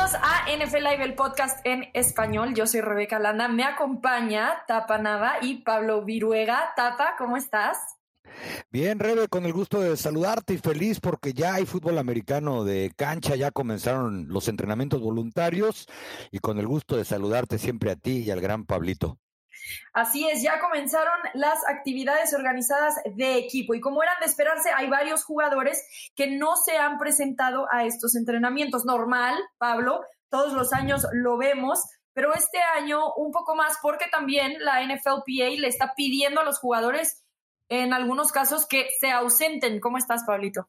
Bienvenidos a NFL Live, el podcast en español. Yo soy Rebeca Landa. Me acompaña Tapa Nava y Pablo Viruega. Tapa, ¿cómo estás? Bien, Rebe, con el gusto de saludarte y feliz porque ya hay fútbol americano de cancha, ya comenzaron los entrenamientos voluntarios y con el gusto de saludarte siempre a ti y al gran Pablito. Así es, ya comenzaron las actividades organizadas de equipo y como eran de esperarse, hay varios jugadores que no se han presentado a estos entrenamientos. Normal, Pablo, todos los años lo vemos, pero este año un poco más porque también la NFLPA le está pidiendo a los jugadores en algunos casos que se ausenten. ¿Cómo estás, Pablito?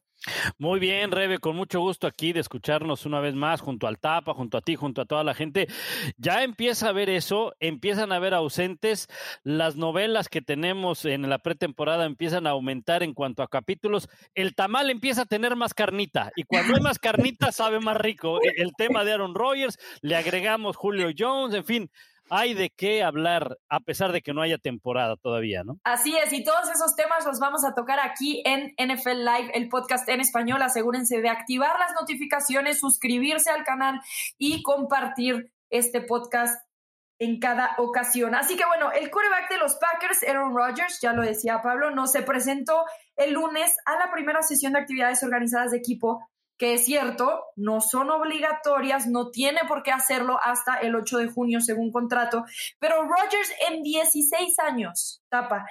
Muy bien, Rebe, con mucho gusto aquí de escucharnos una vez más junto al Tapa, junto a ti, junto a toda la gente. Ya empieza a ver eso, empiezan a ver ausentes, las novelas que tenemos en la pretemporada empiezan a aumentar en cuanto a capítulos, el tamal empieza a tener más carnita y cuando hay más carnita sabe más rico. E, el tema de Aaron Rodgers, le agregamos Julio Jones, en fin, hay de qué hablar a pesar de que no haya temporada todavía, ¿no? Así es, y todos esos temas los vamos a tocar aquí en NFL Live, el podcast en español. Asegúrense de activar las notificaciones, suscribirse al canal y compartir este podcast en cada ocasión. Así que bueno, el quarterback de los Packers, Aaron Rodgers, ya lo decía Pablo, no se presentó el lunes a la primera sesión de actividades organizadas de equipo que es cierto, no son obligatorias, no tiene por qué hacerlo hasta el 8 de junio según contrato, pero Rogers en 16 años, tapa,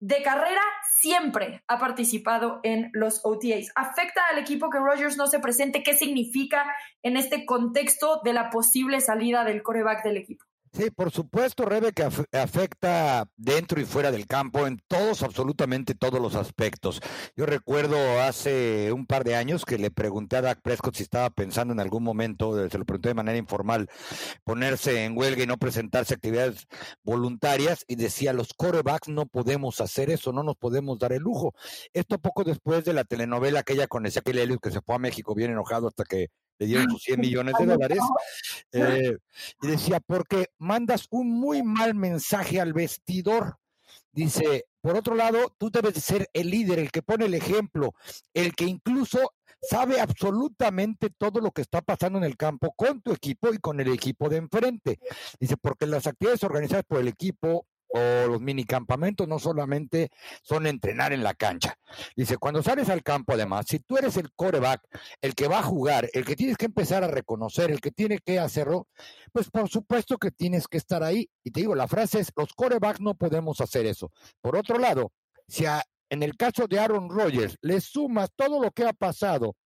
de carrera siempre ha participado en los OTAs. ¿Afecta al equipo que Rogers no se presente? ¿Qué significa en este contexto de la posible salida del coreback del equipo? Sí, por supuesto, Rebe, que afecta dentro y fuera del campo en todos, absolutamente todos los aspectos. Yo recuerdo hace un par de años que le pregunté a Dak Prescott si estaba pensando en algún momento, se lo pregunté de manera informal, ponerse en huelga y no presentarse actividades voluntarias y decía, los corebacks no podemos hacer eso, no nos podemos dar el lujo. Esto poco después de la telenovela aquella con Ezequiel Elliott que se fue a México bien enojado hasta que le dieron sus 100 millones de dólares. Eh, y decía, porque mandas un muy mal mensaje al vestidor. Dice, por otro lado, tú debes de ser el líder, el que pone el ejemplo, el que incluso sabe absolutamente todo lo que está pasando en el campo con tu equipo y con el equipo de enfrente. Dice, porque las actividades organizadas por el equipo o los minicampamentos no solamente son entrenar en la cancha. Dice, cuando sales al campo, además, si tú eres el coreback, el que va a jugar, el que tienes que empezar a reconocer, el que tiene que hacerlo, pues por supuesto que tienes que estar ahí. Y te digo, la frase es, los corebacks no podemos hacer eso. Por otro lado, si en el caso de Aaron Rodgers le sumas todo lo que ha pasado,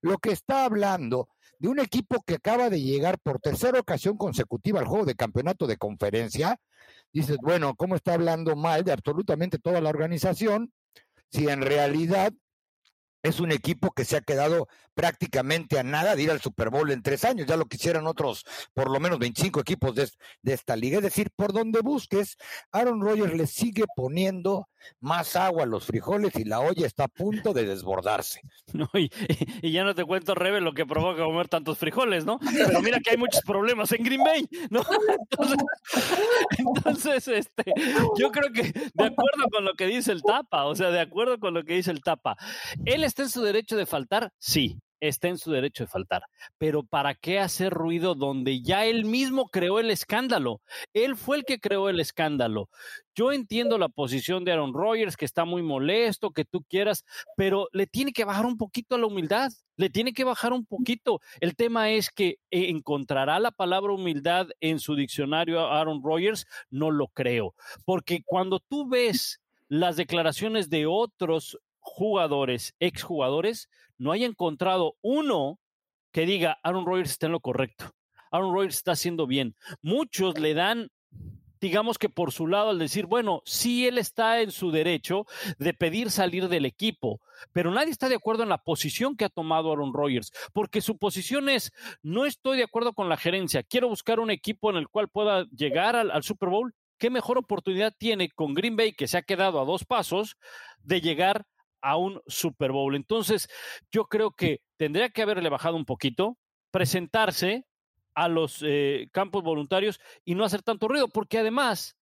lo que está hablando de un equipo que acaba de llegar por tercera ocasión consecutiva al juego de campeonato de conferencia, dices, bueno, ¿cómo está hablando mal de absolutamente toda la organización? Si en realidad es un equipo que se ha quedado prácticamente a nada de ir al Super Bowl en tres años. Ya lo quisieran otros, por lo menos 25 equipos de, esta liga. Es decir, por donde busques, Aaron Rodgers le sigue poniendo más agua a los frijoles y la olla está a punto de desbordarse. Y, ya no te cuento, Rebe, lo que provoca comer tantos frijoles, ¿no? Pero mira que hay muchos problemas en Green Bay, ¿no? Entonces, este, yo creo que de acuerdo con lo que dice el Tapa, o sea, de acuerdo con lo que dice el Tapa, él está en su derecho de faltar, sí, está en su derecho de faltar. Pero ¿para qué hacer ruido donde ya él mismo creó el escándalo? Él fue el que creó el escándalo. Yo entiendo la posición de Aaron Rodgers, que está muy molesto, que tú quieras, pero le tiene que bajar un poquito a la humildad, le tiene que bajar un poquito. El tema es que eh, encontrará la palabra humildad en su diccionario Aaron Rodgers, no lo creo, porque cuando tú ves las declaraciones de otros jugadores, exjugadores, no haya encontrado uno que diga Aaron Rodgers está en lo correcto. Aaron Rodgers está haciendo bien. Muchos le dan, digamos que por su lado, al decir, bueno, sí, él está en su derecho de pedir salir del equipo, pero nadie está de acuerdo en la posición que ha tomado Aaron Rodgers, porque su posición es, no estoy de acuerdo con la gerencia, quiero buscar un equipo en el cual pueda llegar al, al Super Bowl. ¿Qué mejor oportunidad tiene con Green Bay, que se ha quedado a dos pasos, de llegar a un Super Bowl. Entonces, yo creo que tendría que haberle bajado un poquito, presentarse a los eh, campos voluntarios y no hacer tanto ruido, porque además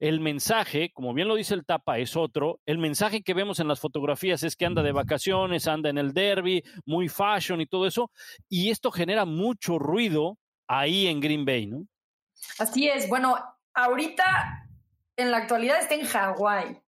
el mensaje, como bien lo dice el tapa, es otro. El mensaje que vemos en las fotografías es que anda de vacaciones, anda en el derby, muy fashion y todo eso. Y esto genera mucho ruido ahí en Green Bay, ¿no? Así es. Bueno, ahorita en la actualidad está en Hawái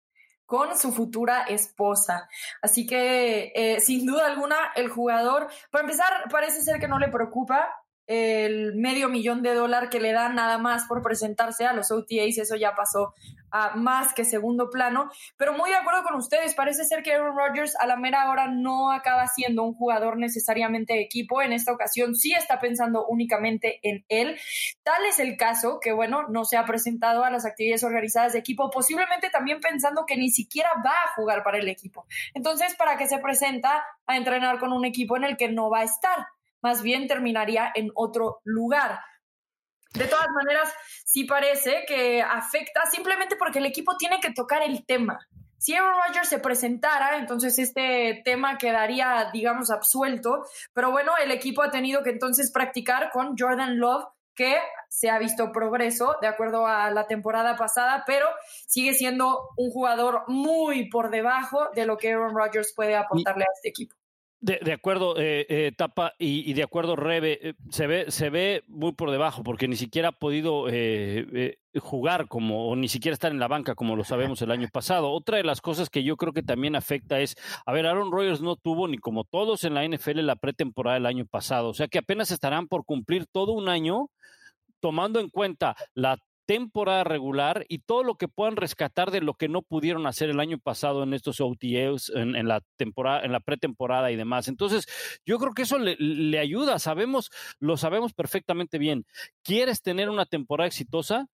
con su futura esposa. Así que, eh, sin duda alguna, el jugador, para empezar, parece ser que no le preocupa el medio millón de dólar que le dan nada más por presentarse a los OTAs, eso ya pasó a más que segundo plano, pero muy de acuerdo con ustedes, parece ser que Aaron Rodgers a la mera hora no acaba siendo un jugador necesariamente de equipo, en esta ocasión sí está pensando únicamente en él, tal es el caso que bueno, no se ha presentado a las actividades organizadas de equipo, posiblemente también pensando que ni siquiera va a jugar para el equipo, entonces para qué se presenta a entrenar con un equipo en el que no va a estar, más bien terminaría en otro lugar. De todas maneras, sí parece que afecta simplemente porque el equipo tiene que tocar el tema. Si Aaron Rodgers se presentara, entonces este tema quedaría, digamos, absuelto. Pero bueno, el equipo ha tenido que entonces practicar con Jordan Love, que se ha visto progreso de acuerdo a la temporada pasada, pero sigue siendo un jugador muy por debajo de lo que Aaron Rodgers puede aportarle a este equipo. De, acuerdo, eh, eh, Tapa, y, de acuerdo, Rebe, eh, se, ve, se ve muy por debajo porque ni siquiera ha podido jugar como, o ni siquiera estar en la banca como lo sabemos el año pasado. Otra de las cosas que yo creo que también afecta es, a ver, Aaron Rodgers no tuvo ni como todos en la NFL la pretemporada del año pasado, o sea que apenas estarán por cumplir todo un año tomando en cuenta la temporada regular y todo lo que puedan rescatar de lo que no pudieron hacer el año pasado en estos OTAs, en, la temporada, en la pretemporada y demás. Entonces, yo creo que eso le, le ayuda, sabemos, lo sabemos perfectamente bien. ¿Quieres tener una temporada exitosa?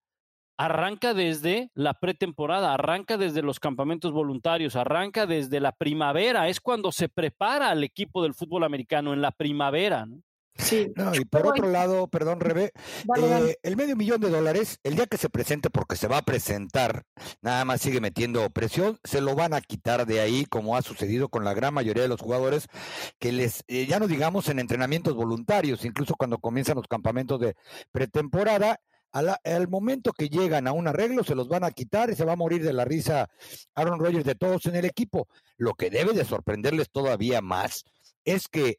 arranca desde la pretemporada, arranca desde los campamentos voluntarios, arranca desde la primavera, es cuando se prepara al equipo del fútbol americano en la primavera. ¿no? Sí. y por otro lado, perdón, Rebe, eh, el medio millón de dólares, el día que se presente, porque se va a presentar, nada más sigue metiendo presión, se lo van a quitar de ahí, como ha sucedido con la gran mayoría de los jugadores, que les, eh, ya no digamos en entrenamientos voluntarios, incluso cuando comienzan los campamentos de pretemporada, al momento que llegan a un arreglo, se los van a quitar y se va a morir de la risa Aaron Rodgers de todos en el equipo. Lo que debe de sorprenderles todavía más es que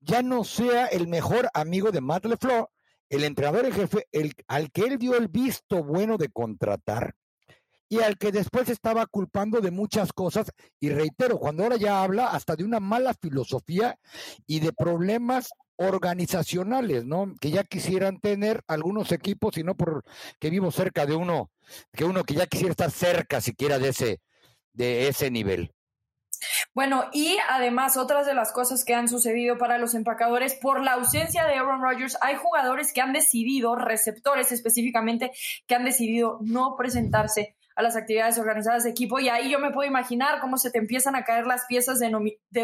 ya no sea el mejor amigo de Matt LeFleur, el entrenador en jefe, el, al que él dio el visto bueno de contratar y al que después estaba culpando de muchas cosas. Y reitero, cuando ahora ya habla hasta de una mala filosofía y de problemas organizacionales, ¿no? Que ya quisieran tener algunos equipos y no por que vivo cerca de uno, que uno que ya quisiera estar cerca siquiera de ese, de ese nivel. Bueno, y además otras de las cosas que han sucedido para los empacadores, por la ausencia de Aaron Rodgers, hay jugadores que han decidido, receptores específicamente, que han decidido no presentarse a las actividades organizadas de equipo y ahí yo me puedo imaginar cómo se te empiezan a caer las piezas de,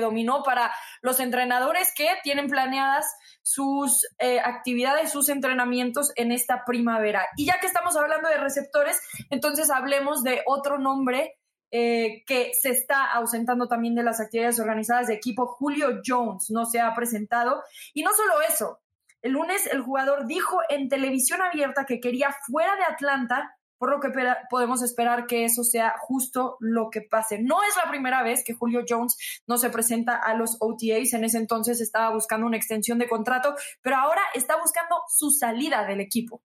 dominó para los entrenadores que tienen planeadas sus eh, actividades, sus entrenamientos en esta primavera. Y ya que estamos hablando de receptores, entonces hablemos de otro nombre eh, que se está ausentando también de las actividades organizadas de equipo. Julio Jones no se ha presentado. Y no solo eso, el lunes el jugador dijo en televisión abierta que quería fuera de Atlanta, por lo que podemos esperar que eso sea justo lo que pase. No es la primera vez que Julio Jones no se presenta a los OTAs. En ese entonces estaba buscando una extensión de contrato, pero ahora está buscando su salida del equipo.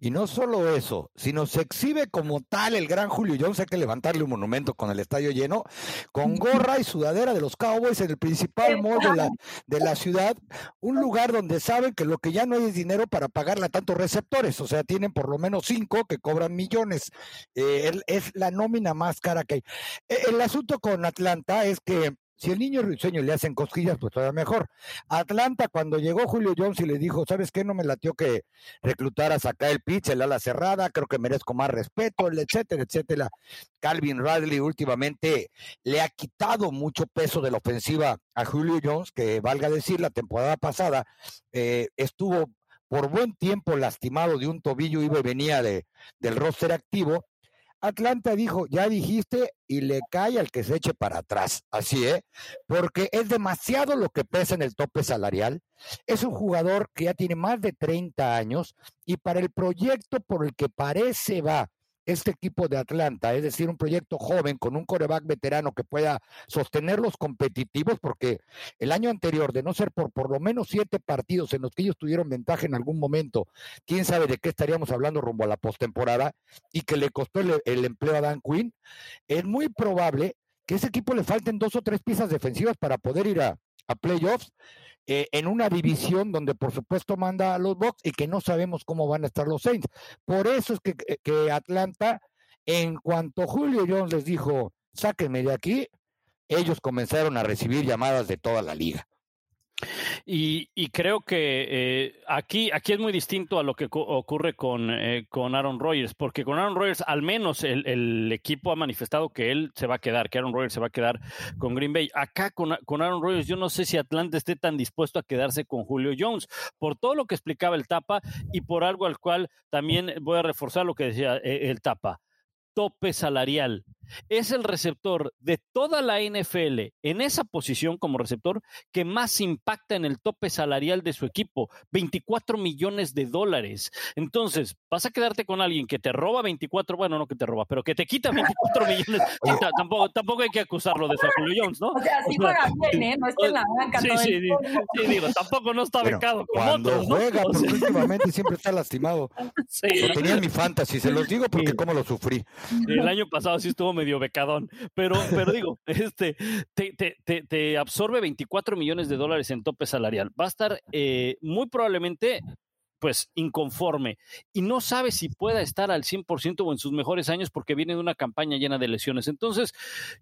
Y no solo eso, sino se exhibe como tal el gran Julio Jones, hay que levantarle un monumento con el estadio lleno, con gorra y sudadera de los Cowboys en el principal mall de la, de la ciudad, un lugar donde saben que lo que ya no hay es dinero para pagarle a tantos receptores, o sea, tienen por lo menos cinco que cobran millones, eh, es la nómina más cara que hay. E, el asunto con Atlanta es que si el niño risueño le hacen cosquillas, pues todavía mejor. Atlanta, cuando llegó Julio Jones y le dijo, ¿sabes qué? No me latió que reclutaras acá el pitch, el ala cerrada, creo que merezco más respeto, etcétera, etcétera. Calvin Radley últimamente le ha quitado mucho peso de la ofensiva a Julio Jones, que valga decir, la temporada pasada eh, estuvo por buen tiempo lastimado de un tobillo, iba y venía de, del roster activo, Atlanta dijo, ya dijiste, y le cae al que se eche para atrás. Así, ¿eh? Porque es demasiado lo que pesa en el tope salarial. Es un jugador que ya tiene más de 30 años y para el proyecto por el que parece va este equipo de Atlanta, es decir, un proyecto joven con un coreback veterano que pueda sostenerlos competitivos, porque el año anterior, de no ser por por lo menos siete partidos en los que ellos tuvieron ventaja en algún momento, quién sabe de qué estaríamos hablando rumbo a la postemporada, y que le costó el, el empleo a Dan Quinn, es muy probable que ese equipo le falten dos o tres piezas defensivas para poder ir a, a playoffs eh, en una división donde por supuesto manda a los Bucks y que no sabemos cómo van a estar los Saints. Por eso es que, que Atlanta, en cuanto Julio Jones les dijo, sáquenme de aquí, ellos comenzaron a recibir llamadas de toda la liga. Y, creo que eh, aquí, aquí es muy distinto a lo que ocurre con, eh, con Aaron Rodgers, porque con Aaron Rodgers al menos el, equipo ha manifestado que él se va a quedar, que Aaron Rodgers se va a quedar con Green Bay. Acá con, con Aaron Rodgers yo no sé si Atlanta esté tan dispuesto a quedarse con Julio Jones, por todo lo que explicaba el Tapa y por algo al cual también voy a reforzar lo que decía eh, el Tapa tope salarial. Es el receptor de toda la NFL en esa posición como receptor que más impacta en el tope salarial de su equipo, 24 millones de dólares. Entonces, vas a quedarte con alguien que te roba 24, bueno, no que te roba, pero que te quita 24 millones. tampoco, tampoco hay que acusarlo de eso Julio Jones, ¿no? O sea, sí juega bien, ¿eh? No es que en la banca sí, sí, sí, digo, tampoco no está becado como cuando otros, juega, porque últimamente siempre está lastimado. Sí. Lo tenía en mi fantasy, se los digo porque cómo lo sufrí. El año pasado sí estuvo medio becadón, pero, pero digo, este, te, te, te, absorbe 24 millones de dólares en tope salarial. Va a estar eh, muy probablemente pues inconforme y no sabe si pueda estar al 100% o en sus mejores años porque viene de una campaña llena de lesiones. Entonces,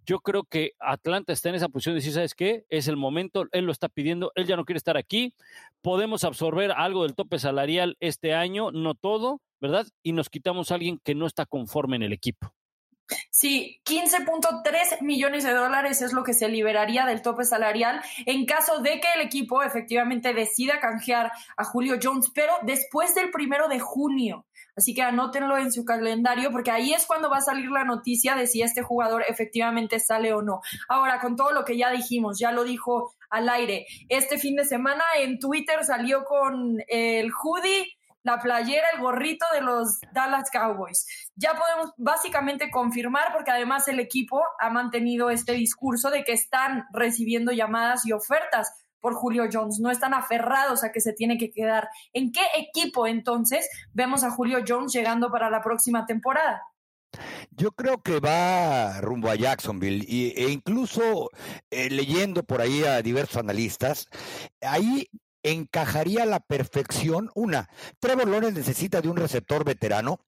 yo creo que Atlanta está en esa posición de decir, ¿sabes qué? Es el momento, él lo está pidiendo, él ya no quiere estar aquí, podemos absorber algo del tope salarial este año, no todo, ¿verdad? Y nos quitamos a alguien que no está conforme en el equipo. Sí, 15.3 millones de dólares es lo que se liberaría del tope salarial en caso de que el equipo efectivamente decida canjear a Julio Jones, pero después del primero de junio. Así que anótenlo en su calendario porque ahí es cuando va a salir la noticia de si este jugador efectivamente sale o no. Ahora, con todo lo que ya dijimos, ya lo dijo al aire, este fin de semana en Twitter salió con el hoodie la playera, el gorrito de los Dallas Cowboys. Ya podemos básicamente confirmar, porque además el equipo ha mantenido este discurso de que están recibiendo llamadas y ofertas por Julio Jones, no están aferrados a que se tiene que quedar. ¿En qué equipo entonces vemos a Julio Jones llegando para la próxima temporada? Yo creo que va rumbo a Jacksonville e incluso eh, leyendo por ahí a diversos analistas, ahí encajaría a la perfección. Una, Trevor Lawrence necesita de un receptor veterano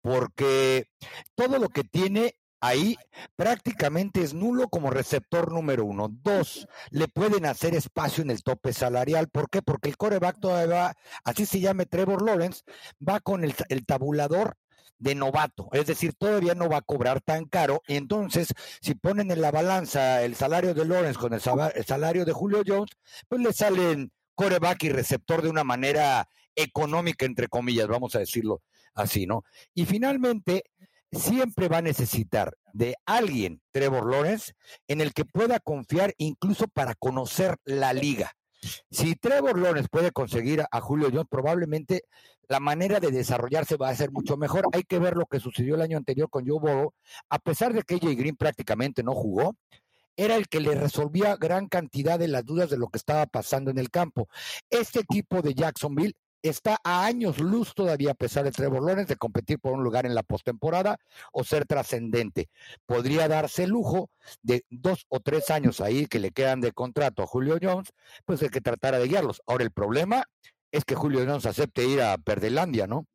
porque todo lo que tiene ahí prácticamente es nulo como receptor número uno. Dos, le pueden hacer espacio en el tope salarial. ¿Por qué? Porque el coreback todavía va, así se llame Trevor Lawrence, va con el, el tabulador de novato, es decir, todavía no va a cobrar tan caro. Y entonces, si ponen en la balanza el salario de Lawrence con el, salario de Julio Jones, pues le salen coreback y receptor de una manera económica, entre comillas, vamos a decirlo así, ¿no? Y finalmente, siempre va a necesitar de alguien, Trevor Lawrence, en el que pueda confiar incluso para conocer la liga. Si Trevor Lawrence puede conseguir a, Julio Jones, probablemente la manera de desarrollarse va a ser mucho mejor. Hay que ver lo que sucedió el año anterior con Joe Burrow. A pesar de que AJ Green prácticamente no jugó, era el que le resolvía gran cantidad de las dudas de lo que estaba pasando en el campo. Este equipo de Jacksonville está a años luz todavía, a pesar de Trevor Lawrence, de competir por un lugar en la postemporada o ser trascendente. Podría darse lujo de dos o tres años ahí que le quedan de contrato a Julio Jones, pues el que tratara de guiarlos. Ahora, el problema es que Julio Jones acepte ir a Perdelandia, ¿no?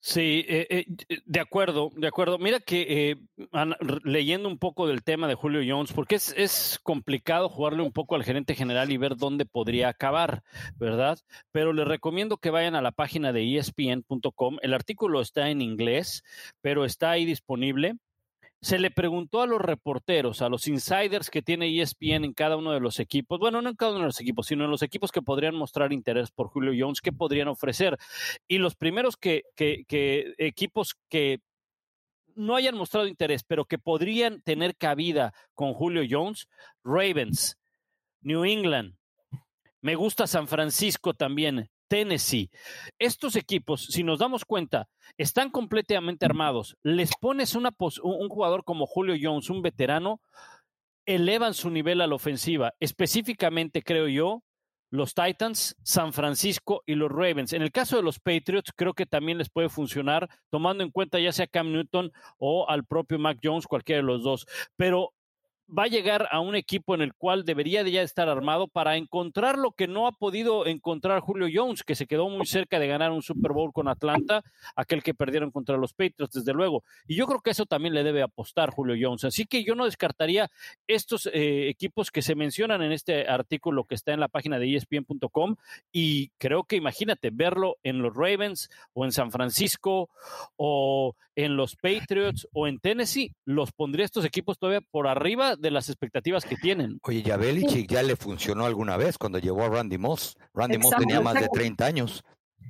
Sí, eh, eh, de acuerdo, de acuerdo. Mira que eh, leyendo un poco del tema de Julio Jones, porque es, es, complicado jugarle un poco al gerente general y ver dónde podría acabar, ¿verdad? Pero les recomiendo que vayan a la página de espn.com. El artículo está en inglés, pero está ahí disponible se le preguntó a los reporteros, a los insiders que tiene ESPN en cada uno de los equipos, bueno, no en cada uno de los equipos, sino en los equipos que podrían mostrar interés por Julio Jones, ¿qué podrían ofrecer? Y los primeros que, que, que equipos que no hayan mostrado interés, pero que podrían tener cabida con Julio Jones, Ravens, New England, me gusta San Francisco también, Tennessee. Estos equipos, si nos damos cuenta, están completamente armados. Les pones una un jugador como Julio Jones, un veterano, elevan su nivel a la ofensiva. Específicamente, creo yo, los Titans, San Francisco y los Ravens. En el caso de los Patriots, creo que también les puede funcionar, tomando en cuenta ya sea Cam Newton o al propio Mac Jones, cualquiera de los dos. Pero va a llegar a un equipo en el cual debería de ya estar armado para encontrar lo que no ha podido encontrar Julio Jones, que se quedó muy cerca de ganar un Super Bowl con Atlanta, aquel que perdieron contra los Patriots, desde luego. Y yo creo que eso también le debe apostar Julio Jones. Así que yo no descartaría estos eh, equipos que se mencionan en este artículo que está en la página de ESPN.com y creo que imagínate verlo en los Ravens o en San Francisco o en los Patriots o en Tennessee, los pondría estos equipos todavía por arriba de las expectativas que tienen. Oye, ya Belichick ya le funcionó alguna vez cuando llevó a Randy Moss. Randy Moss tenía más de 30 años.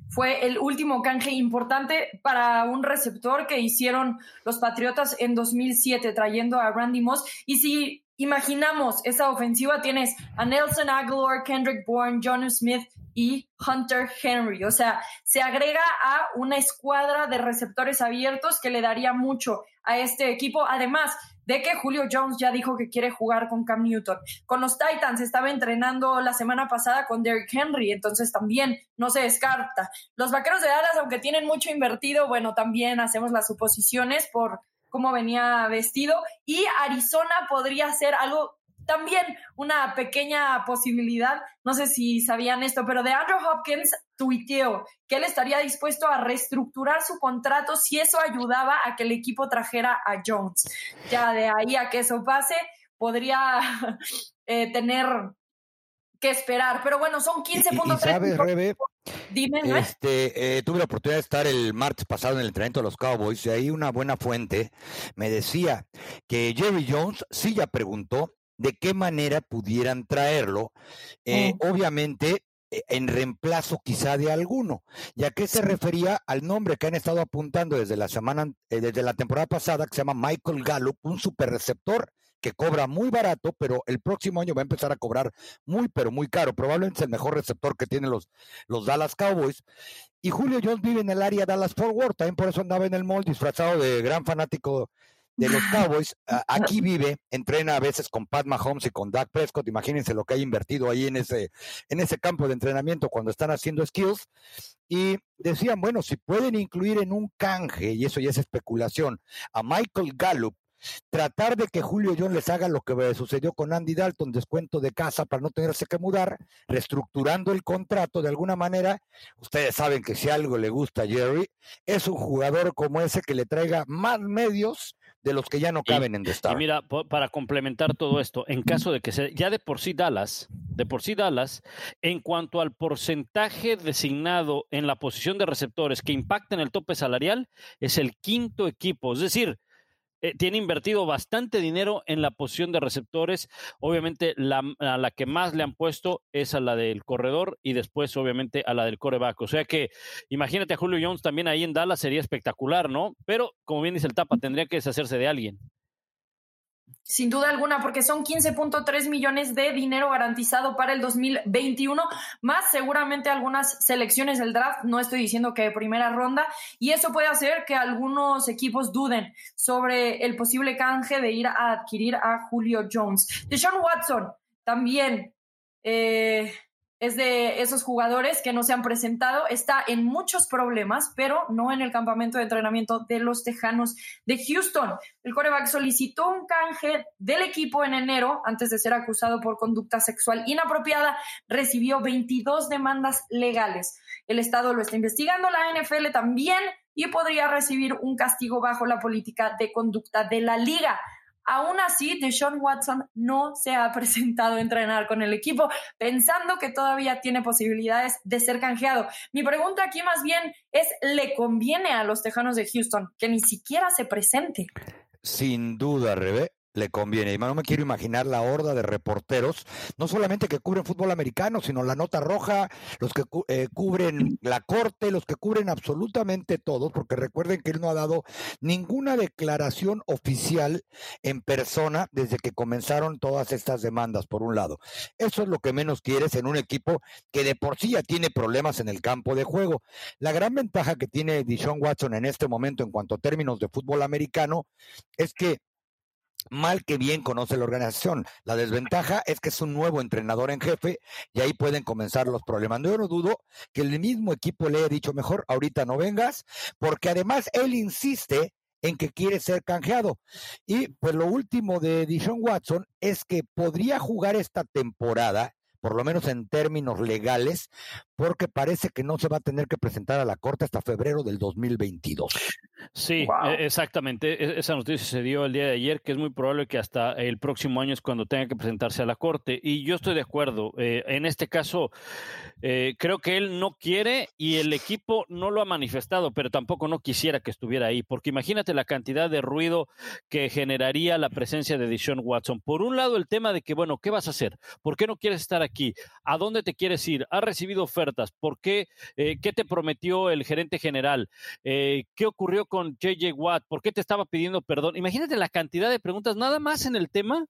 Fue el último canje importante para un receptor que hicieron los Patriotas en 2007, trayendo a Randy Moss. Y si imaginamos esa ofensiva, tienes a Nelson Aguilar, Kendrick Bourne, John Smith y Hunter Henry. O sea, se agrega a una escuadra de receptores abiertos que le daría mucho a este equipo. Además, de que Julio Jones ya dijo que quiere jugar con Cam Newton. Con los Titans estaba entrenando la semana pasada con Derrick Henry, entonces también no se descarta. Los Vaqueros de Dallas, aunque tienen mucho invertido, bueno, también hacemos las suposiciones por cómo venía vestido. Y Arizona podría ser algo también una pequeña posibilidad, no sé si sabían esto, pero de Andrew Hopkins tuiteó que él estaría dispuesto a reestructurar su contrato si eso ayudaba a que el equipo trajera a Jones. Ya de ahí a que eso pase, podría eh, tener que esperar. Pero bueno, son 15.3. ¿Sabes, Rebe? Dime, este, eh, tuve la oportunidad de estar el martes pasado en el entrenamiento de los Cowboys y ahí una buena fuente me decía que Jerry Jones sí ya preguntó de qué manera pudieran traerlo, eh, obviamente eh, en reemplazo quizá de alguno. ¿Y a qué se refería? Al nombre que han estado apuntando desde la semana, eh, desde la temporada pasada, que se llama Michael Gallup, un super receptor que cobra muy barato, pero el próximo año va a empezar a cobrar muy, pero muy caro. Probablemente es el mejor receptor que tienen los, los Dallas Cowboys. Y Julio Jones vive en el área Dallas Fort Worth, también por eso andaba en el mall disfrazado de gran fanático de los Cowboys. aquí vive, entrena a veces con Pat Mahomes y con Dak Prescott. Imagínense lo que hay invertido ahí en ese, en ese campo de entrenamiento cuando están haciendo skills. Y decían, bueno, si pueden incluir en un canje, y eso ya es especulación, a Michael Gallup, tratar de que Julio John les haga lo que sucedió con Andy Dalton, descuento de casa para no tenerse que mudar, reestructurando el contrato de alguna manera. Ustedes saben que si algo le gusta a Jerry, es un jugador como ese que le traiga más medios de los que ya no caben en destaque. Y mira, para complementar todo esto, en caso de que sea, ya de por sí Dallas, de por sí Dallas, en cuanto al porcentaje designado en la posición de receptores que impacta en el tope salarial, es el quinto equipo. Es decir, eh, tiene invertido bastante dinero en la posición de receptores. Obviamente, la, a la que más le han puesto es a la del corredor y después, obviamente, a la del coreback. O sea que imagínate a Julio Jones también ahí en Dallas, sería espectacular, ¿no? Pero, como bien dice el Tapa, tendría que deshacerse de alguien. Sin duda alguna, porque son 15.3 millones de dinero garantizado para el 2021, más seguramente algunas selecciones del draft, no estoy diciendo que de primera ronda, y eso puede hacer que algunos equipos duden sobre el posible canje de ir a adquirir a Julio Jones. Deshaun Watson también eh, es de esos jugadores que no se han presentado, está en muchos problemas, pero no en el campamento de entrenamiento de los Tejanos de Houston. El coreback solicitó un canje del equipo en enero, antes de ser acusado por conducta sexual inapropiada, recibió 22 demandas legales. El Estado lo está investigando, la NFL también, y podría recibir un castigo bajo la política de conducta de la liga. Aún así, Deshaun Watson no se ha presentado a entrenar con el equipo, pensando que todavía tiene posibilidades de ser canjeado. Mi pregunta aquí más bien es, ¿le conviene a los Tejanos de Houston que ni siquiera se presente? Sin duda, Rebe. Le conviene. Y no me quiero imaginar la horda de reporteros, no solamente que cubren fútbol americano, sino la nota roja, los que eh, cubren la corte, los que cubren absolutamente todo, porque recuerden que él no ha dado ninguna declaración oficial en persona desde que comenzaron todas estas demandas, por un lado. Eso es lo que menos quieres en un equipo que de por sí ya tiene problemas en el campo de juego. La gran ventaja que tiene Dishon Watson en este momento en cuanto a términos de fútbol americano es que mal que bien conoce la organización. La desventaja es que es un nuevo entrenador en jefe y ahí pueden comenzar los problemas. Yo no dudo que el mismo equipo le haya dicho mejor, ahorita no vengas, porque además él insiste en que quiere ser canjeado. Y pues lo último de Dishon Watson es que podría jugar esta temporada por lo menos en términos legales, porque parece que no se va a tener que presentar a la Corte hasta febrero del 2022. Sí, e, exactamente. E, esa noticia se dio el día de ayer, que es muy probable que hasta el próximo año es cuando tenga que presentarse a la Corte. Y yo estoy de acuerdo. Eh, en este caso, eh, creo que él no quiere y el equipo no lo ha manifestado, pero tampoco no quisiera que estuviera ahí, porque imagínate la cantidad de ruido que generaría la presencia de Dishon Watson. Por un lado, el tema de que, bueno, ¿qué vas a hacer? ¿Por qué no quieres estar aquí? ¿A dónde te quieres ir? ¿Has recibido ofertas? ¿Por qué? Eh, ¿Qué te prometió el gerente general? Eh, ¿Qué ocurrió con JJ Watt? ¿Por qué te estaba pidiendo perdón? Imagínate la cantidad de preguntas, nada más en el tema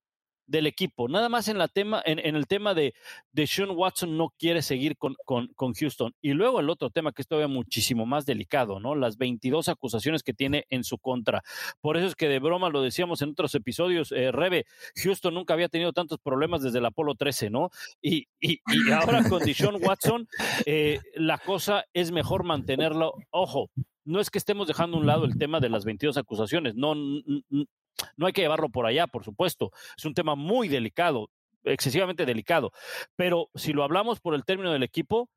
del equipo. Nada más en, la tema, en, el tema de, de Sean Watson no quiere seguir con, con, Houston. Y luego el otro tema que es todavía muchísimo más delicado, ¿no? Las 22 acusaciones que tiene en su contra. Por eso es que de broma lo decíamos en otros episodios, eh, Rebe, Houston nunca había tenido tantos problemas desde el Apolo 13, ¿no? Y, y, ahora con Deshaun Watson, eh, la cosa es mejor mantenerlo. Ojo, no es que estemos dejando a un lado el tema de las 22 acusaciones, no, no hay que llevarlo por allá, por supuesto. Es un tema muy delicado, excesivamente delicado. Pero si lo hablamos por el término del equipo,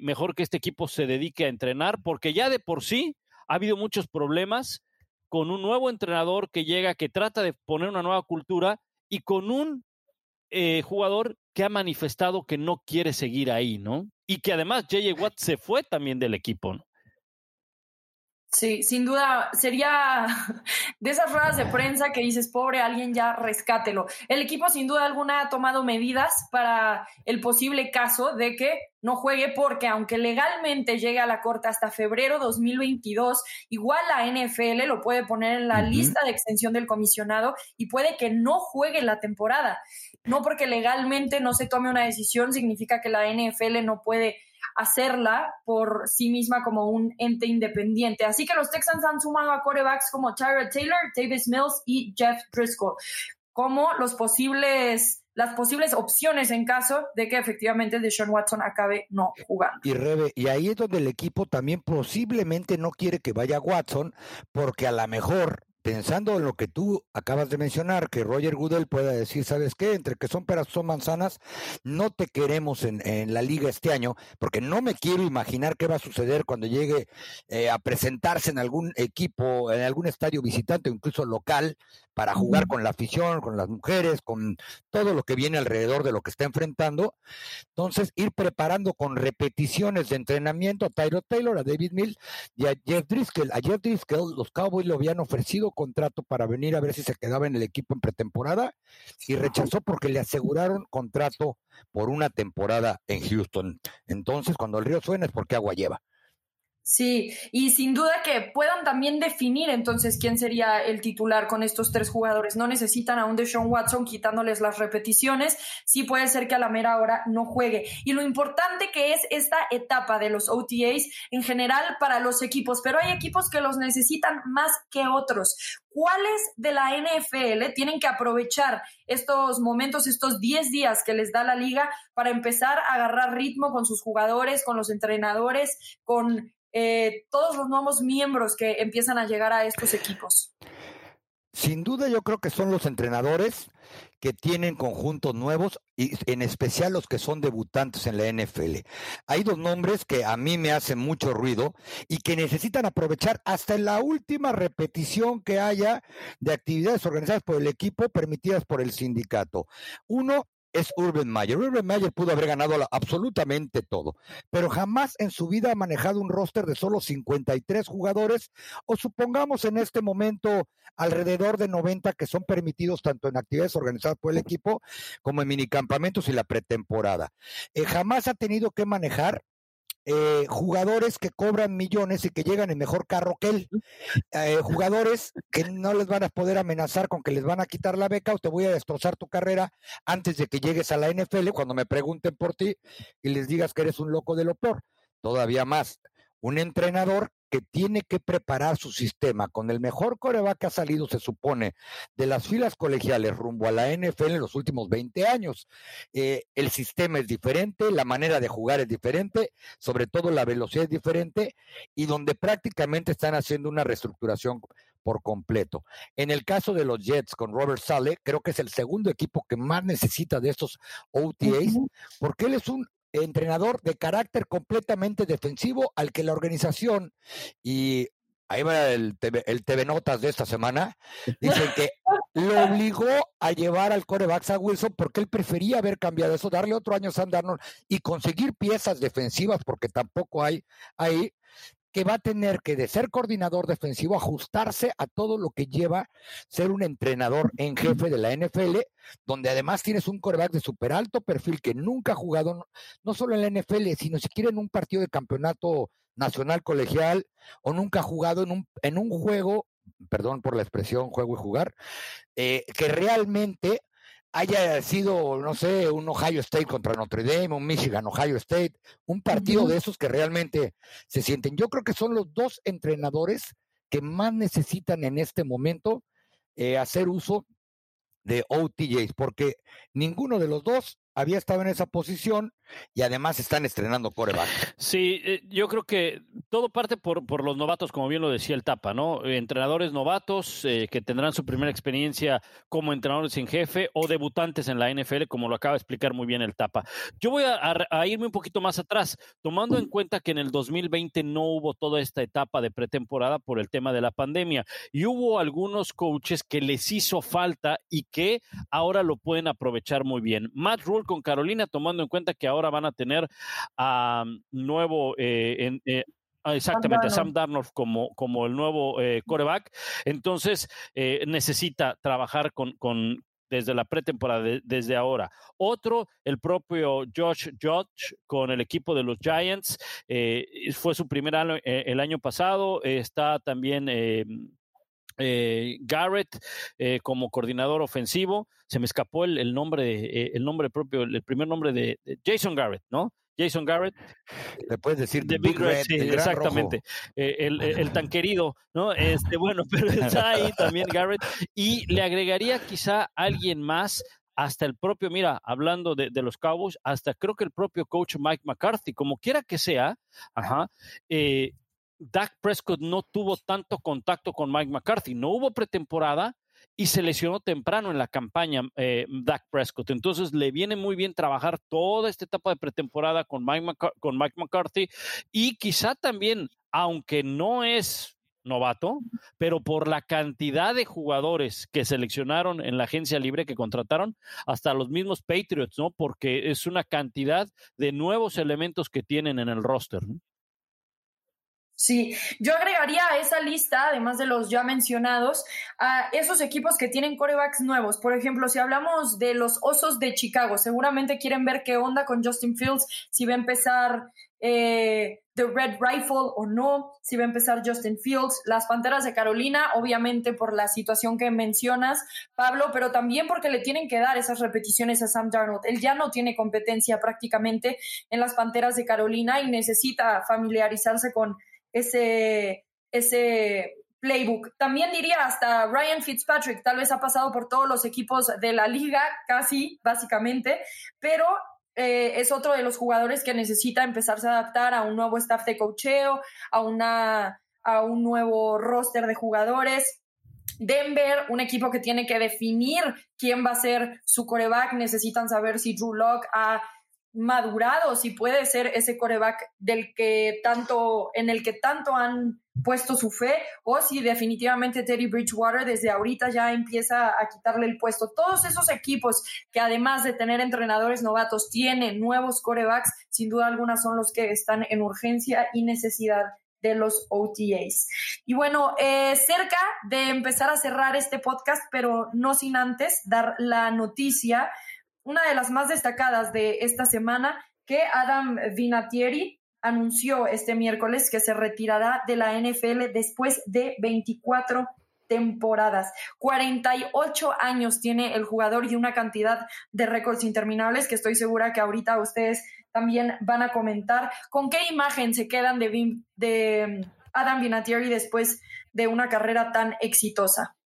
mejor que este equipo se dedique a entrenar, porque ya de por sí ha habido muchos problemas con un nuevo entrenador que llega, que trata de poner una nueva cultura y con un eh, jugador que ha manifestado que no quiere seguir ahí, ¿no? Y que además J.J. Watt se fue también del equipo, ¿no? Sí, sin duda sería de esas ruedas de prensa que dices, pobre, alguien ya rescátelo. El equipo sin duda alguna ha tomado medidas para el posible caso de que no juegue porque aunque legalmente llegue a la corte hasta febrero 2022, igual la NFL lo puede poner en la lista de extensión del comisionado y puede que no juegue la temporada. No porque legalmente no se tome una decisión significa que la NFL no puede hacerla por sí misma como un ente independiente. Así que los Texans han sumado a corebacks como Tyra Taylor, Davis Mills y Jeff Driscoll como los posibles las posibles opciones en caso de que efectivamente Deshaun Watson acabe no jugando. Y y ahí es donde el equipo también posiblemente no quiere que vaya Watson, porque a lo mejor pensando en lo que tú acabas de mencionar, que Roger Goodell pueda decir, ¿sabes qué? Entre que son peras, son manzanas, no te queremos en, la liga este año, porque no me quiero imaginar qué va a suceder cuando llegue eh, a presentarse en algún equipo, en algún estadio visitante o incluso local, para jugar con la afición, con las mujeres, con todo lo que viene alrededor de lo que está enfrentando. Entonces, ir preparando con repeticiones de entrenamiento a Tyro Taylor, a David Mills y a Jeff Driscoll. A Jeff Driscoll, los Cowboys le habían ofrecido contrato para venir a ver si se quedaba en el equipo en pretemporada y rechazó porque le aseguraron contrato por una temporada en Houston. Entonces, cuando el río suena es porque agua lleva. Sí, y sin duda que puedan también definir entonces quién sería el titular con estos tres jugadores. No necesitan a un Deshaun Watson quitándoles las repeticiones. Sí puede ser que a la mera hora no juegue. Y lo importante que es esta etapa de los OTAs en general para los equipos, pero hay equipos que los necesitan más que otros. ¿Cuáles de la NFL tienen que aprovechar estos momentos, estos 10 días que les da la liga para empezar a agarrar ritmo con sus jugadores, con los entrenadores, con eh, todos los nuevos miembros que empiezan a llegar a estos equipos? Sin duda yo creo que son los entrenadores que tienen conjuntos nuevos y en especial los que son debutantes en la NFL. Hay dos nombres que a mí me hacen mucho ruido y que necesitan aprovechar hasta la última repetición que haya de actividades organizadas por el equipo permitidas por el sindicato. Uno es Urban Meyer. Urban Meyer pudo haber ganado absolutamente todo, pero jamás en su vida ha manejado un roster de solo 53 jugadores, o supongamos en este momento alrededor de 90 que son permitidos tanto en actividades organizadas por el equipo como en minicampamentos y la pretemporada. Eh, jamás ha tenido que manejar eh, jugadores que cobran millones y que llegan en mejor carro que él, eh, jugadores que no les van a poder amenazar con que les van a quitar la beca o te voy a destrozar tu carrera antes de que llegues a la NFL cuando me pregunten por ti y les digas que eres un loco de lo peor. Todavía más, un entrenador que tiene que preparar su sistema con el mejor coreback que ha salido, se supone, de las filas colegiales rumbo a la NFL en los últimos 20 años. Eh, el sistema es diferente, la manera de jugar es diferente, sobre todo la velocidad es diferente y donde prácticamente están haciendo una reestructuración por completo. En el caso de los Jets con Robert Sale, creo que es el segundo equipo que más necesita de estos OTAs, porque él es un entrenador de carácter completamente defensivo al que la organización y ahí va el TV, el TV Notas de esta semana, dicen que lo obligó a llevar al coreback a Wilson porque él prefería haber cambiado eso, darle otro año a Sam y conseguir piezas defensivas porque tampoco hay ahí que va a tener que, de ser coordinador defensivo, ajustarse a todo lo que lleva ser un entrenador en jefe de la NFL, donde además tienes un coreback de super alto perfil que nunca ha jugado, no, solo en la NFL, sino siquiera en un partido de campeonato nacional colegial, o nunca ha jugado en un, en un juego, perdón por la expresión juego y jugar, eh, que realmente haya sido, no sé, un Ohio State contra Notre Dame, un Michigan, Ohio State, un partido de esos que realmente se sienten. Yo creo que son los dos entrenadores que más necesitan en este momento eh, hacer uso de OTJs, porque ninguno de los dos había estado en esa posición y además están estrenando coreback. Sí, eh, yo creo que todo parte por, por los novatos, como bien lo decía el Tapa, ¿no? Entrenadores novatos eh, que tendrán su primera experiencia como entrenadores en jefe o debutantes en la NFL, como lo acaba de explicar muy bien el Tapa. Yo voy a, irme un poquito más atrás, tomando en cuenta que en el 2020 no hubo toda esta etapa de pretemporada por el tema de la pandemia y hubo algunos coaches que les hizo falta y que ahora lo pueden aprovechar muy bien. Matt Rule con Carolina, tomando en cuenta que ahora van a tener a nuevo eh, eh, Exactamente, Sam Darnold como, como el nuevo eh, coreback. Entonces, necesita trabajar con, con, desde la pretemporada, desde ahora. Otro, el propio Josh Judge con el equipo de los Giants. fue su primer año el año pasado. está también eh, Garrett eh, como coordinador ofensivo. Se me escapó el, nombre, eh, el nombre propio, el primer nombre de, Jason Garrett, ¿no? Jason Garrett. Le puedes decir de Big, Red, exactamente. el, tan querido, ¿no? Este, bueno, pero está ahí también Garrett. Y le agregaría quizá alguien más hasta el propio, mira, hablando de, de, los Cowboys, hasta creo que el propio coach Mike McCarthy, como quiera que sea, ajá, eh, Dak Prescott no tuvo tanto contacto con Mike McCarthy. No hubo pretemporada y se lesionó temprano en la campaña eh, Dak Prescott. Entonces le viene muy bien trabajar toda esta etapa de pretemporada con Mike, con Mike McCarthy y quizá también, aunque no es novato, pero por la cantidad de jugadores que seleccionaron en la agencia libre que contrataron, hasta los mismos Patriots, ¿no? Porque es una cantidad de nuevos elementos que tienen en el roster. ¿no? Sí, yo agregaría a esa lista, además de los ya mencionados, a esos equipos que tienen corebacks nuevos. Por ejemplo, si hablamos de los Osos de Chicago, seguramente quieren ver qué onda con Justin Fields, si va a empezar eh, The Red Rifle o no, si va a empezar Justin Fields. Las Panteras de Carolina, obviamente por la situación que mencionas, Pablo, pero también porque le tienen que dar esas repeticiones a Sam Darnold. Él ya no tiene competencia prácticamente en las Panteras de Carolina y necesita familiarizarse con ese, ese playbook. También diría hasta Ryan Fitzpatrick, tal vez ha pasado por todos los equipos de la liga, casi, básicamente, pero eh, es otro de los jugadores que necesita empezarse a adaptar a un nuevo staff de cocheo, a, a un nuevo roster de jugadores. Denver, un equipo que tiene que definir quién va a ser su coreback, necesitan saber si Drew Locke ha madurado, si puede ser ese coreback del que tanto, en el que tanto han puesto su fe, o si definitivamente Teddy Bridgewater desde ahorita ya empieza a quitarle el puesto. Todos esos equipos que además de tener entrenadores novatos, tienen nuevos corebacks, sin duda alguna son los que están en urgencia y necesidad de los OTAs. Y bueno, eh, cerca de empezar a cerrar este podcast, pero no sin antes dar la noticia una de las más destacadas de esta semana, que Adam Vinatieri anunció este miércoles que se retirará de la NFL después de 24 temporadas. 48 años tiene el jugador y una cantidad de récords interminables que estoy segura que ahorita ustedes también van a comentar. ¿Con qué imagen se quedan de, de Adam Vinatieri después de una carrera tan exitosa?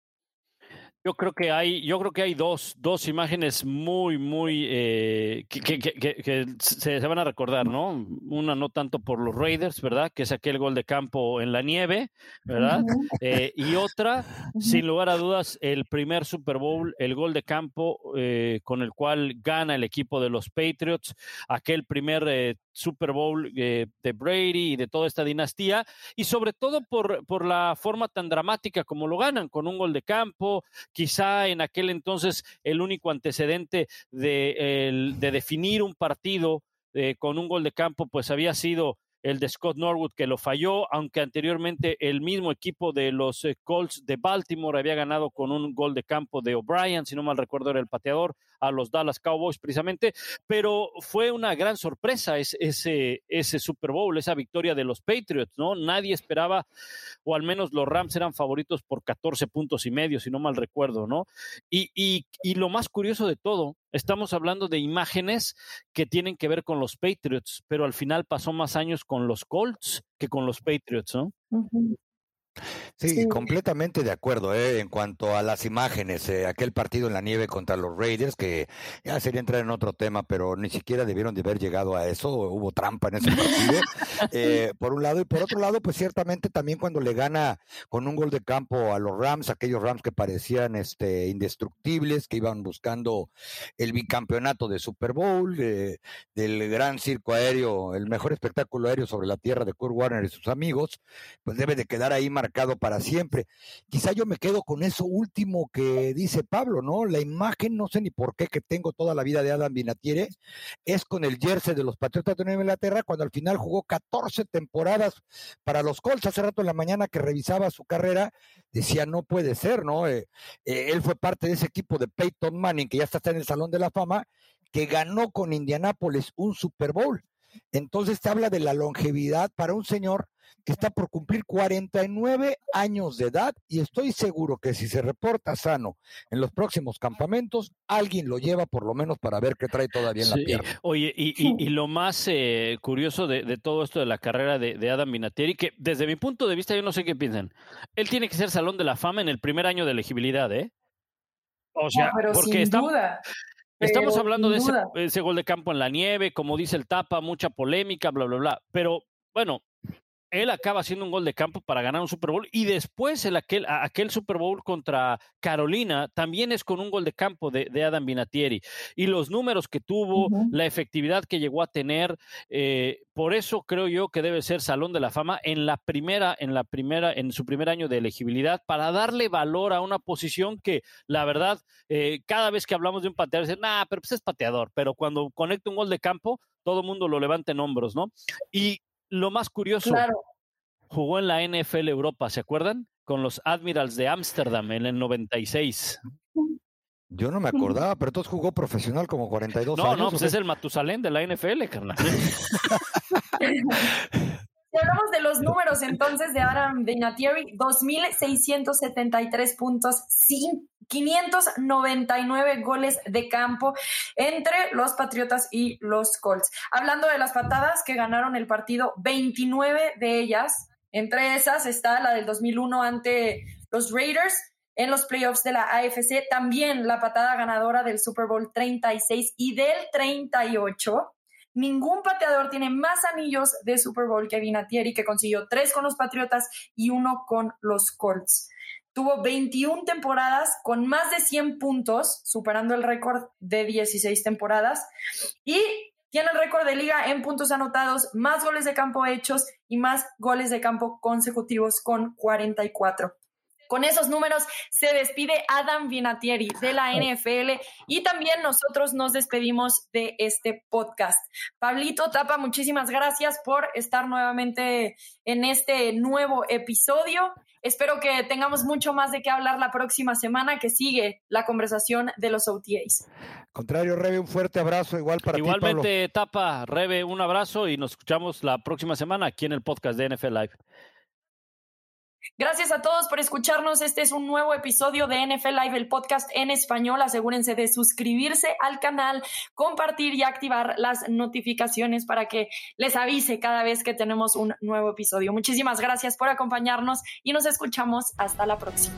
Yo creo que hay, yo creo que hay dos, dos imágenes muy, muy eh, que, que, que, se, van a recordar, ¿no? Una no tanto por los Raiders, ¿verdad? Que es aquel gol de campo en la nieve, ¿verdad? Eh, y otra, sin lugar a dudas, el primer Super Bowl, el gol de campo eh, con el cual gana el equipo de los Patriots, aquel primer Super Bowl de Brady y de toda esta dinastía, y sobre todo por, por la forma tan dramática como lo ganan, con un gol de campo quizá en aquel entonces el único antecedente de, de definir un partido eh, con un gol de campo, pues había sido el de Scott Norwood que lo falló, aunque anteriormente el mismo equipo de los eh, Colts de Baltimore había ganado con un gol de campo de O'Brien, si no mal recuerdo era el pateador, a los Dallas Cowboys precisamente, pero fue una gran sorpresa ese, ese, Super Bowl, esa victoria de los Patriots, ¿no? Nadie esperaba, o al menos los Rams eran favoritos por 14 puntos y medio, si no mal recuerdo, ¿no? Y, y, y lo más curioso de todo, estamos hablando de imágenes que tienen que ver con los Patriots, pero al final pasó más años con los Colts que con los Patriots, ¿no? Sí, completamente de acuerdo ¿eh? en cuanto a las imágenes. Eh, aquel partido en la nieve contra los Raiders, que ya sería entrar en otro tema, pero ni siquiera debieron de haber llegado a eso. Hubo trampa en ese partido, eh, por un lado. Y por otro lado, pues ciertamente también cuando le gana con un gol de campo a los Rams, aquellos Rams que parecían este, indestructibles, que iban buscando el bicampeonato de Super Bowl, del gran circo aéreo, el mejor espectáculo aéreo sobre la tierra de Kurt Warner y sus amigos, pues debe de quedar ahí marcado para siempre. Quizá yo me quedo con eso último que dice Pablo, ¿no? La imagen, no sé ni por qué, que tengo toda la vida de Adam Vinatieri, es con el jersey de los Patriotas de Nueva Inglaterra, cuando al final jugó 14 temporadas para los Colts. Hace rato en la mañana que revisaba su carrera, decía, no puede ser, ¿no? Eh, eh, él fue parte de ese equipo de Peyton Manning, que ya está en el Salón de la Fama, que ganó con Indianápolis un Super Bowl. Entonces te habla de la longevidad para un señor que está por cumplir 49 años de edad y estoy seguro que si se reporta sano en los próximos campamentos, alguien lo lleva por lo menos para ver qué trae todavía en la pierna. Oye, y, lo más eh, curioso de, todo esto de la carrera de, Adam Vinatieri, que desde mi punto de vista yo no sé qué piensan, él tiene que ser Salón de la Fama en el primer año de elegibilidad, ¿eh? O sea, porque sin duda. Estamos hablando de ese, ese, gol de campo en la nieve, como dice el Tapa, mucha polémica, bla, bla, bla. Pero bueno, él acaba haciendo un gol de campo para ganar un Super Bowl y después el aquel, aquel Super Bowl contra Carolina también es con un gol de campo de, Adam Vinatieri y los números que tuvo, la efectividad que llegó a tener, eh, por eso creo yo que debe ser Salón de la Fama en la primera, en la primera, en su primer año de elegibilidad para darle valor a una posición que la verdad eh, cada vez que hablamos de un pateador dicen, nah, pero pues es pateador, pero cuando conecta un gol de campo todo el mundo lo levanta en hombros, ¿no? Y lo más curioso, jugó en la NFL Europa, ¿se acuerdan? Con los Admirals de Ámsterdam en el 96. Yo no me acordaba, pero entonces jugó profesional como 42 años. No, no, pues es el Matusalén de la NFL, carnal. Si hablamos de los números entonces de Adam Vinatieri, 2.673 puntos, 599 goles de campo entre los Patriotas y los Colts. Hablando de las patadas que ganaron el partido, 29 de ellas, entre esas está la del 2001 ante los Raiders, en los playoffs de la AFC, también la patada ganadora del Super Bowl 36 y del 38 Ningún pateador tiene más anillos de Super Bowl que Vinatieri, que consiguió tres con los Patriotas y uno con los Colts. Tuvo 21 temporadas con más de 100 puntos, superando el récord de 16 temporadas. Y tiene el récord de liga en puntos anotados, más goles de campo hechos y más goles de campo consecutivos con 44. Con esos números se despide Adam Vinatieri de la NFL y también nosotros nos despedimos de este podcast. Pablito Tapa, muchísimas gracias por estar nuevamente en este nuevo episodio. Espero que tengamos mucho más de qué hablar la próxima semana que sigue la conversación de los OTAs. Contrario, Rebe, un fuerte abrazo igual para Igualmente, ti, Igualmente, Tapa, Rebe, un abrazo y nos escuchamos la próxima semana aquí en el podcast de NFL Live. Gracias a todos por escucharnos. Este es un nuevo episodio de NFL Live, el podcast en español. Asegúrense de suscribirse al canal, compartir y activar las notificaciones para que les avise cada vez que tenemos un nuevo episodio. Muchísimas gracias por acompañarnos y nos escuchamos hasta la próxima.